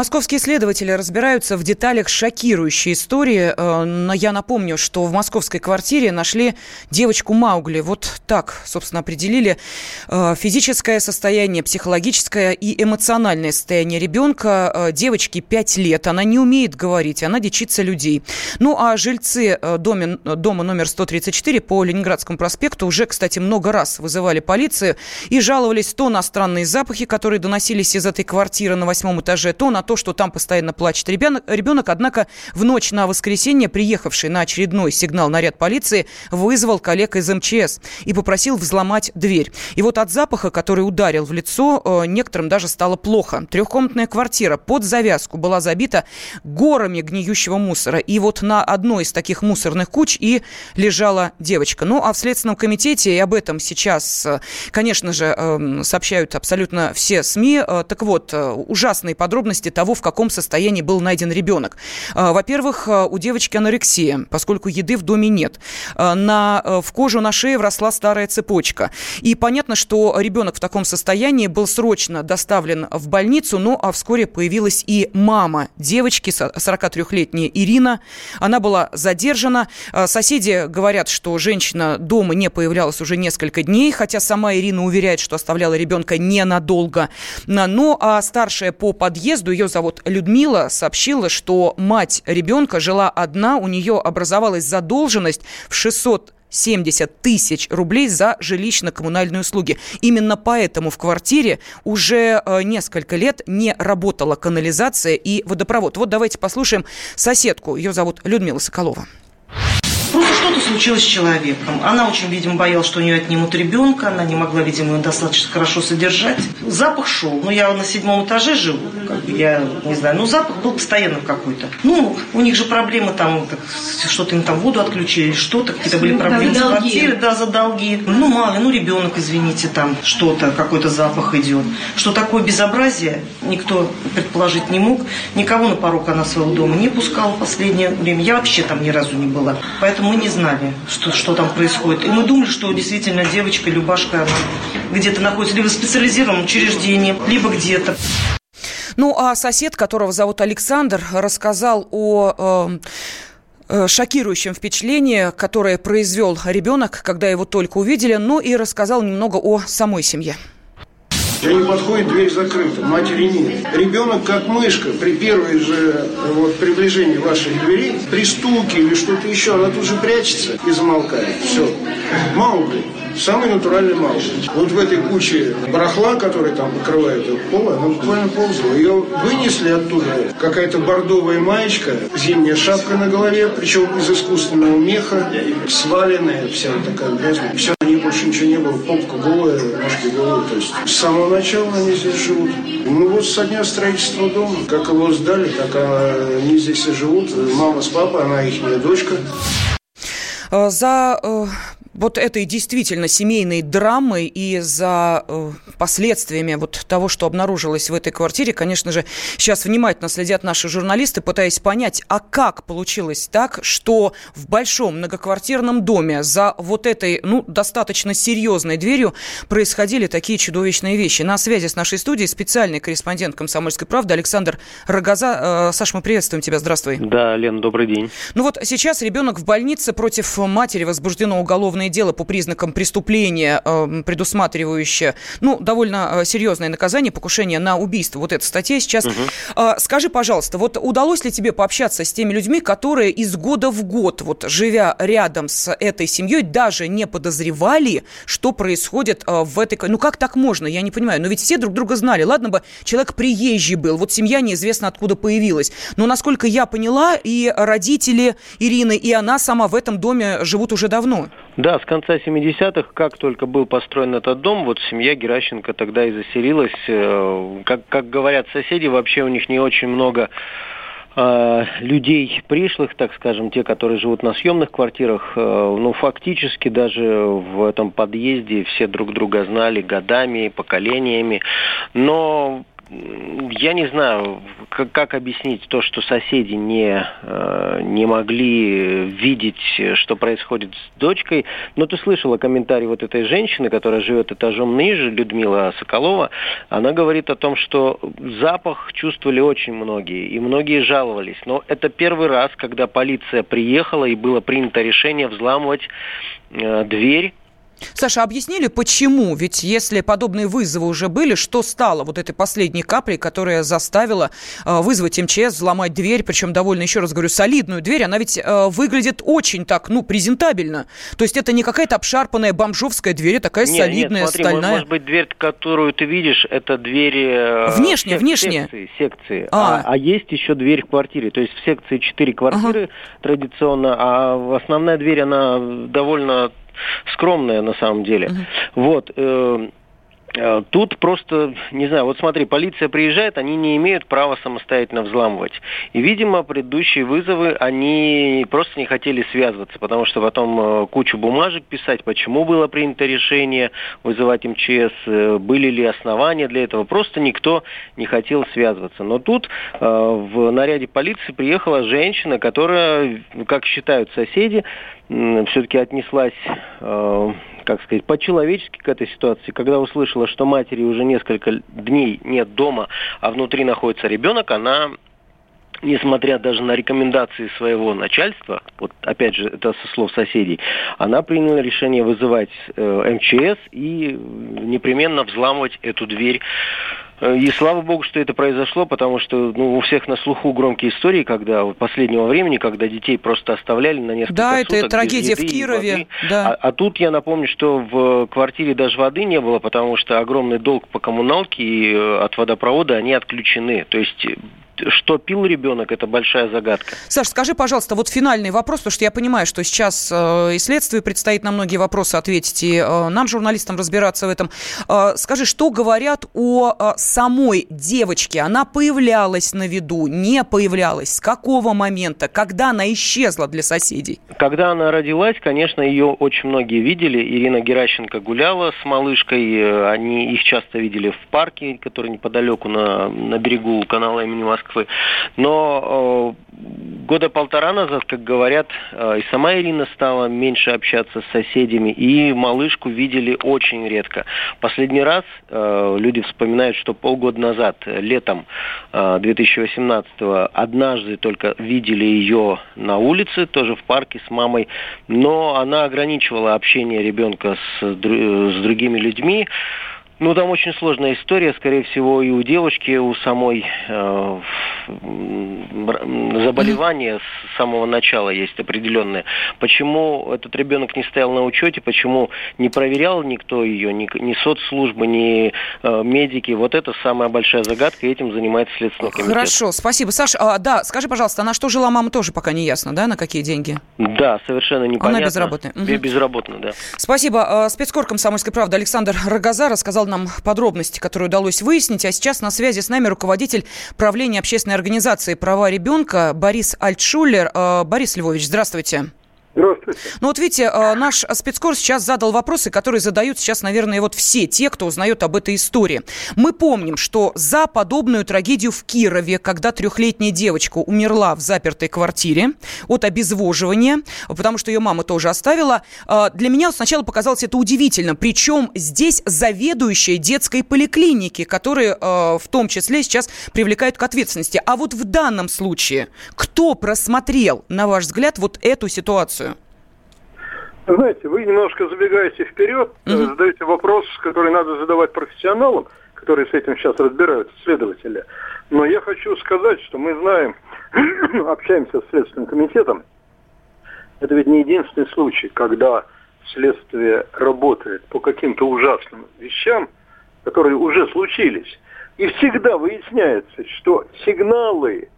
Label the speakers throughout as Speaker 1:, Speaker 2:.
Speaker 1: Московские следователи разбираются в деталях шокирующей истории. Э, но я напомню, что в московской квартире нашли девочку Маугли. Вот так, собственно, определили э, физическое состояние, психологическое и эмоциональное состояние ребенка. Э, девочке 5 лет. Она не умеет говорить, она дичится людей. Ну, а жильцы доме, дома номер 134 по Ленинградскому проспекту уже, кстати, много раз вызывали полицию и жаловались то на странные запахи, которые доносились из этой квартиры на восьмом этаже, то на на то, что там постоянно плачет ребенок. ребенок. Однако в ночь на воскресенье приехавший на очередной сигнал наряд полиции вызвал коллег из МЧС и попросил взломать дверь. И вот от запаха, который ударил в лицо, э, некоторым даже стало плохо. Трехкомнатная квартира под завязку была забита горами гниющего мусора. И вот на одной из таких мусорных куч и лежала девочка. Ну, а в Следственном комитете, и об этом сейчас, э, конечно же, эм, сообщают абсолютно все СМИ. Э, так вот, ужасные подробности того, в каком состоянии был найден ребенок. А, во-первых, а, у девочки анорексия, поскольку еды в доме нет. А, на, в кожу на шее вросла старая цепочка. И понятно, что ребенок в таком состоянии был срочно доставлен в больницу, ну а вскоре появилась и мама девочки, 43-летняя Ирина. Она была задержана. Соседи говорят, что женщина дома не появлялась уже несколько дней, хотя сама Ирина уверяет, что оставляла ребенка ненадолго. Ну а старшая по подъезду, ее зовут Людмила, сообщила, что мать ребенка жила одна, у нее образовалась задолженность в 600 70 тысяч рублей за жилищно-коммунальные услуги. Именно поэтому в квартире уже э, несколько лет не работала канализация и водопровод. Вот давайте послушаем соседку. Ее зовут Людмила Соколова.
Speaker 2: Что-то случилось с человеком. Она очень, видимо, боялась, что у нее отнимут ребенка. Она не могла, видимо, его достаточно хорошо содержать. Запах шел. Ну, я на седьмом этаже живу. Как бы, я не знаю. Но запах был постоянно какой-то. Ну, у них же проблемы там, что-то им там воду отключили, что-то. Какие-то были проблемы с квартирой. Да, за долги. Ну, мало ну, ребенок, извините, там что-то, какой-то запах идет. Что такое безобразие, никто предположить не мог. Никого на порог она своего дома не пускала в последнее время. Я вообще там ни разу не была. Поэтому мы не знали, что, что там происходит. И мы думали, что действительно девочка Любашка где-то находится либо в специализированном учреждении, либо где-то.
Speaker 1: Ну, а сосед, которого зовут Александр, рассказал о... Э э, шокирующем впечатлении, которое произвел ребенок, когда его только увидели, ну и рассказал немного о самой семье.
Speaker 3: Они подходят, дверь закрыта, матери нет. Ребенок как мышка при первой же вот, приближении вашей двери, при стуке или что-то еще, она тут же прячется и замолкает. Все. Маугли. Самый натуральный Маугли. Вот в этой куче барахла, который там покрывает пол, она буквально ползала. Ее вынесли оттуда. Какая-то бордовая маечка, зимняя шапка на голове, причем из искусственного меха, сваленная, вся такая грязная. Все, у нее больше ничего не было. Попка голая, ножки голые. То есть с самого начала они здесь живут. Ну вот со дня строительства дома. Как его сдали, так они здесь и живут. Мама с папой, она их дочка.
Speaker 1: Э, за э, вот этой действительно семейной драмой и за э, последствиями вот того, что обнаружилось в этой квартире, конечно же, сейчас внимательно следят наши журналисты, пытаясь понять, а как получилось так, что в большом многоквартирном доме за вот этой, ну, достаточно серьезной дверью происходили такие чудовищные вещи. На связи с нашей студией специальный корреспондент «Комсомольской правды» Александр Рогоза. Э, Саш, мы приветствуем тебя, здравствуй.
Speaker 4: Да, Лен, добрый день.
Speaker 1: Ну вот сейчас ребенок в больнице, против матери возбуждено уголовное дело по признакам преступления, э, предусматривающее, ну, довольно э, серьезное наказание, покушение на убийство. Вот эта статья сейчас. Угу. Скажи, пожалуйста, вот удалось ли тебе пообщаться с теми людьми, которые из года в год, вот живя рядом с этой семьей, даже не подозревали, что происходит в этой... Ну, как так можно? Я не понимаю. Но ведь все друг друга знали. Ладно бы человек приезжий был, вот семья неизвестно откуда появилась. Но, насколько я поняла, и родители Ирины, и она сама в этом доме живут уже давно.
Speaker 4: Да, с конца 70-х, как только был построен этот дом, вот семья Геращенко тогда и заселилась. Э, как, как говорят соседи, вообще у них не очень много э, людей пришлых, так скажем, те, которые живут на съемных квартирах, э, ну, фактически даже в этом подъезде все друг друга знали годами, поколениями. Но я не знаю, как, как объяснить то, что соседи не, э, не могли видеть, что происходит с дочкой. Но ты слышала комментарий вот этой женщины, которая живет этажом ниже, Людмила Соколова. Она говорит о том, что запах чувствовали очень многие, и многие жаловались. Но это первый раз, когда полиция приехала и было принято решение взламывать э, дверь
Speaker 1: Саша, объяснили, почему? Ведь если подобные вызовы уже были, что стало вот этой последней каплей, которая заставила э, вызвать МЧС, взломать дверь, причем довольно, еще раз говорю, солидную дверь, она ведь э, выглядит очень так, ну, презентабельно. То есть это не какая-то обшарпанная бомжовская дверь, а такая нет, солидная, нет, смотри, стальная.
Speaker 4: Может быть, дверь, которую ты видишь, это дверь...
Speaker 1: Э, внешне, сек- внешне.
Speaker 4: Секции, секции. А. А, а есть еще дверь в квартире. То есть в секции 4 квартиры ага. традиционно, а основная дверь, она довольно скромная на самом деле. Uh-huh. Вот. Э, Тут просто, не знаю, вот смотри, полиция приезжает, они не имеют права самостоятельно взламывать. И, видимо, предыдущие вызовы, они просто не хотели связываться, потому что потом э, кучу бумажек писать, почему было принято решение вызывать МЧС, были ли основания для этого. Просто никто не хотел связываться. Но тут в наряде полиции приехала женщина, которая, как считают соседи, все-таки отнеслась, э, как сказать, по-человечески к этой ситуации. Когда услышала, что матери уже несколько дней нет дома, а внутри находится ребенок, она несмотря даже на рекомендации своего начальства, вот опять же это со слов соседей, она приняла решение вызывать э, МЧС и непременно взламывать эту дверь и слава богу, что это произошло, потому что ну, у всех на слуху громкие истории, когда вот последнего времени, когда детей просто оставляли на несколько
Speaker 1: да,
Speaker 4: суток.
Speaker 1: Да, это трагедия в Кирове.
Speaker 4: Да. А, а тут я напомню, что в квартире даже воды не было, потому что огромный долг по коммуналке и э, от водопровода они отключены. То есть что пил ребенок, это большая загадка.
Speaker 1: Саш, скажи, пожалуйста, вот финальный вопрос, потому что я понимаю, что сейчас э, и следствию предстоит на многие вопросы ответить, и э, нам, журналистам, разбираться в этом. Э, скажи, что говорят о самой девочке? Она появлялась на виду, не появлялась? С какого момента? Когда она исчезла для соседей?
Speaker 4: Когда она родилась, конечно, ее очень многие видели. Ирина Геращенко гуляла с малышкой, они их часто видели в парке, который неподалеку на, на берегу канала имени Москвы. Москвы. Но э, года полтора назад, как говорят, э, и сама Ирина стала меньше общаться с соседями, и малышку видели очень редко. Последний раз э, люди вспоминают, что полгода назад, летом 2018-го, однажды только видели ее на улице, тоже в парке с мамой, но она ограничивала общение ребенка с, с другими людьми. Ну, там очень сложная история, скорее всего, и у девочки, у самой э, заболевание с самого начала есть определенное. Почему этот ребенок не стоял на учете, почему не проверял никто ее, ни, ни соцслужбы, ни э, медики, вот это самая большая загадка, и этим занимается Следственный комитет.
Speaker 1: Хорошо, спасибо. Саша, а, да, скажи, пожалуйста, на что жила мама, тоже пока не ясно, да, на какие деньги?
Speaker 4: Да, совершенно непонятно.
Speaker 1: Она безработная.
Speaker 4: Угу. Безработная, да.
Speaker 1: Спасибо. А, спецкор «Комсомольской правды» Александр Рогоза рассказал нам подробности, которые удалось выяснить. А сейчас на связи с нами руководитель правления общественной организации «Права ребенка» Борис Альтшулер. Э, Борис Львович, здравствуйте.
Speaker 5: Здравствуйте.
Speaker 1: Ну вот видите, э, наш спецкор сейчас задал вопросы, которые задают сейчас, наверное, вот все те, кто узнает об этой истории. Мы помним, что за подобную трагедию в Кирове, когда трехлетняя девочка умерла в запертой квартире от обезвоживания, потому что ее мама тоже оставила, э, для меня сначала показалось это удивительно. Причем здесь заведующая детской поликлиники, которые э, в том числе сейчас привлекают к ответственности. А вот в данном случае кто просмотрел, на ваш взгляд, вот эту ситуацию?
Speaker 5: Знаете, вы немножко забегаете вперед, угу. задаете вопрос, который надо задавать профессионалам, которые с этим сейчас разбираются, следователи. Но я хочу сказать, что мы знаем, общаемся с Следственным комитетом, это ведь не единственный случай, когда следствие работает по каким-то ужасным вещам, которые уже случились. И всегда выясняется, что сигналы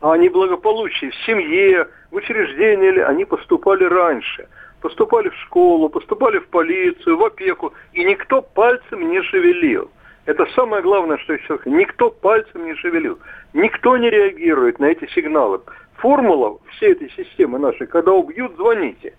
Speaker 5: о неблагополучии в семье, в учреждении, они поступали раньше. Поступали в школу, поступали в полицию, в опеку, и никто пальцем не шевелил. Это самое главное, что я сейчас. Никто пальцем не шевелил. Никто не реагирует на эти сигналы. Формула всей этой системы нашей, когда убьют, звоните.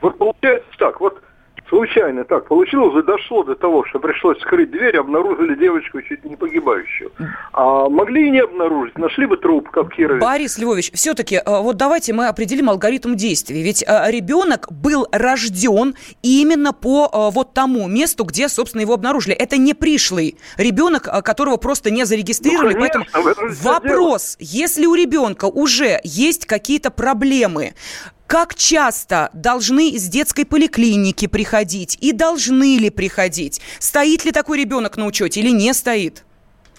Speaker 5: Вот получается так, вот случайно так получилось, дошло до того, что пришлось скрыть дверь, обнаружили девочку чуть не погибающую. А могли и не обнаружить, нашли бы труп, как Кирове.
Speaker 1: Борис Львович, все-таки э, вот давайте мы определим алгоритм действий. Ведь э, ребенок был рожден именно по э, вот тому месту, где, собственно, его обнаружили. Это не пришлый ребенок, которого просто не зарегистрировали.
Speaker 5: Ну, конечно,
Speaker 1: поэтому вопрос, если у ребенка уже есть какие-то проблемы, как часто должны из детской поликлиники приходить и должны ли приходить? Стоит ли такой ребенок на учете или не стоит?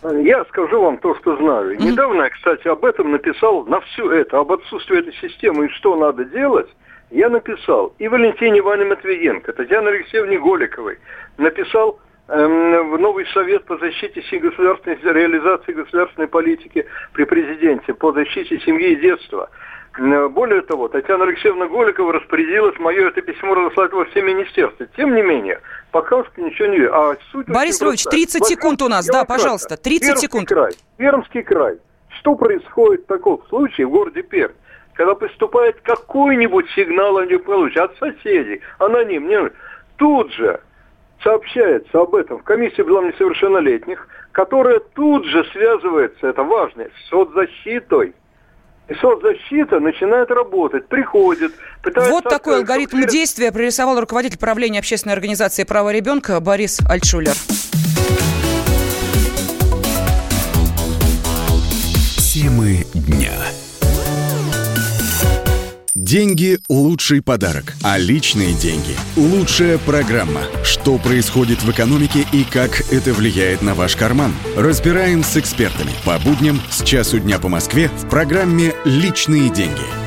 Speaker 5: Я скажу вам то, что знаю. Mm-hmm. Недавно я, кстати, об этом написал на все это, об отсутствии этой системы и что надо делать. Я написал и Валентине Ивановне Матвиенко, Татьяне Алексеевне Голиковой, написал эм, в новый совет по защите государственной реализации государственной политики при президенте по защите семьи и детства. Э, более того, Татьяна Алексеевна Голикова распорядилась мое это письмо разослать во все министерства. Тем не менее, пока что ничего не... А
Speaker 1: суть Борис Львович, 30 Возьмем, секунд у нас, да, пожалуйста, 30
Speaker 5: Пермский
Speaker 1: секунд.
Speaker 5: Край, Пермский край. Что происходит в таком случае в городе Пермь? Когда поступает какой-нибудь сигнал о неполучии от соседей, аноним, не, тут же сообщается об этом в комиссии делам несовершеннолетних, которая тут же связывается, это важно, с соцзащитой и соцзащита начинает работать, приходит,
Speaker 1: пытается... Вот такой алгоритм теперь... действия прорисовал руководитель правления общественной организации «Право ребенка» Борис Альтшулер.
Speaker 6: Темы дня. Деньги – лучший подарок, а личные деньги – лучшая программа. Что происходит в экономике и как это влияет на ваш карман? Разбираем с экспертами по будням с часу дня по Москве в программе «Личные деньги».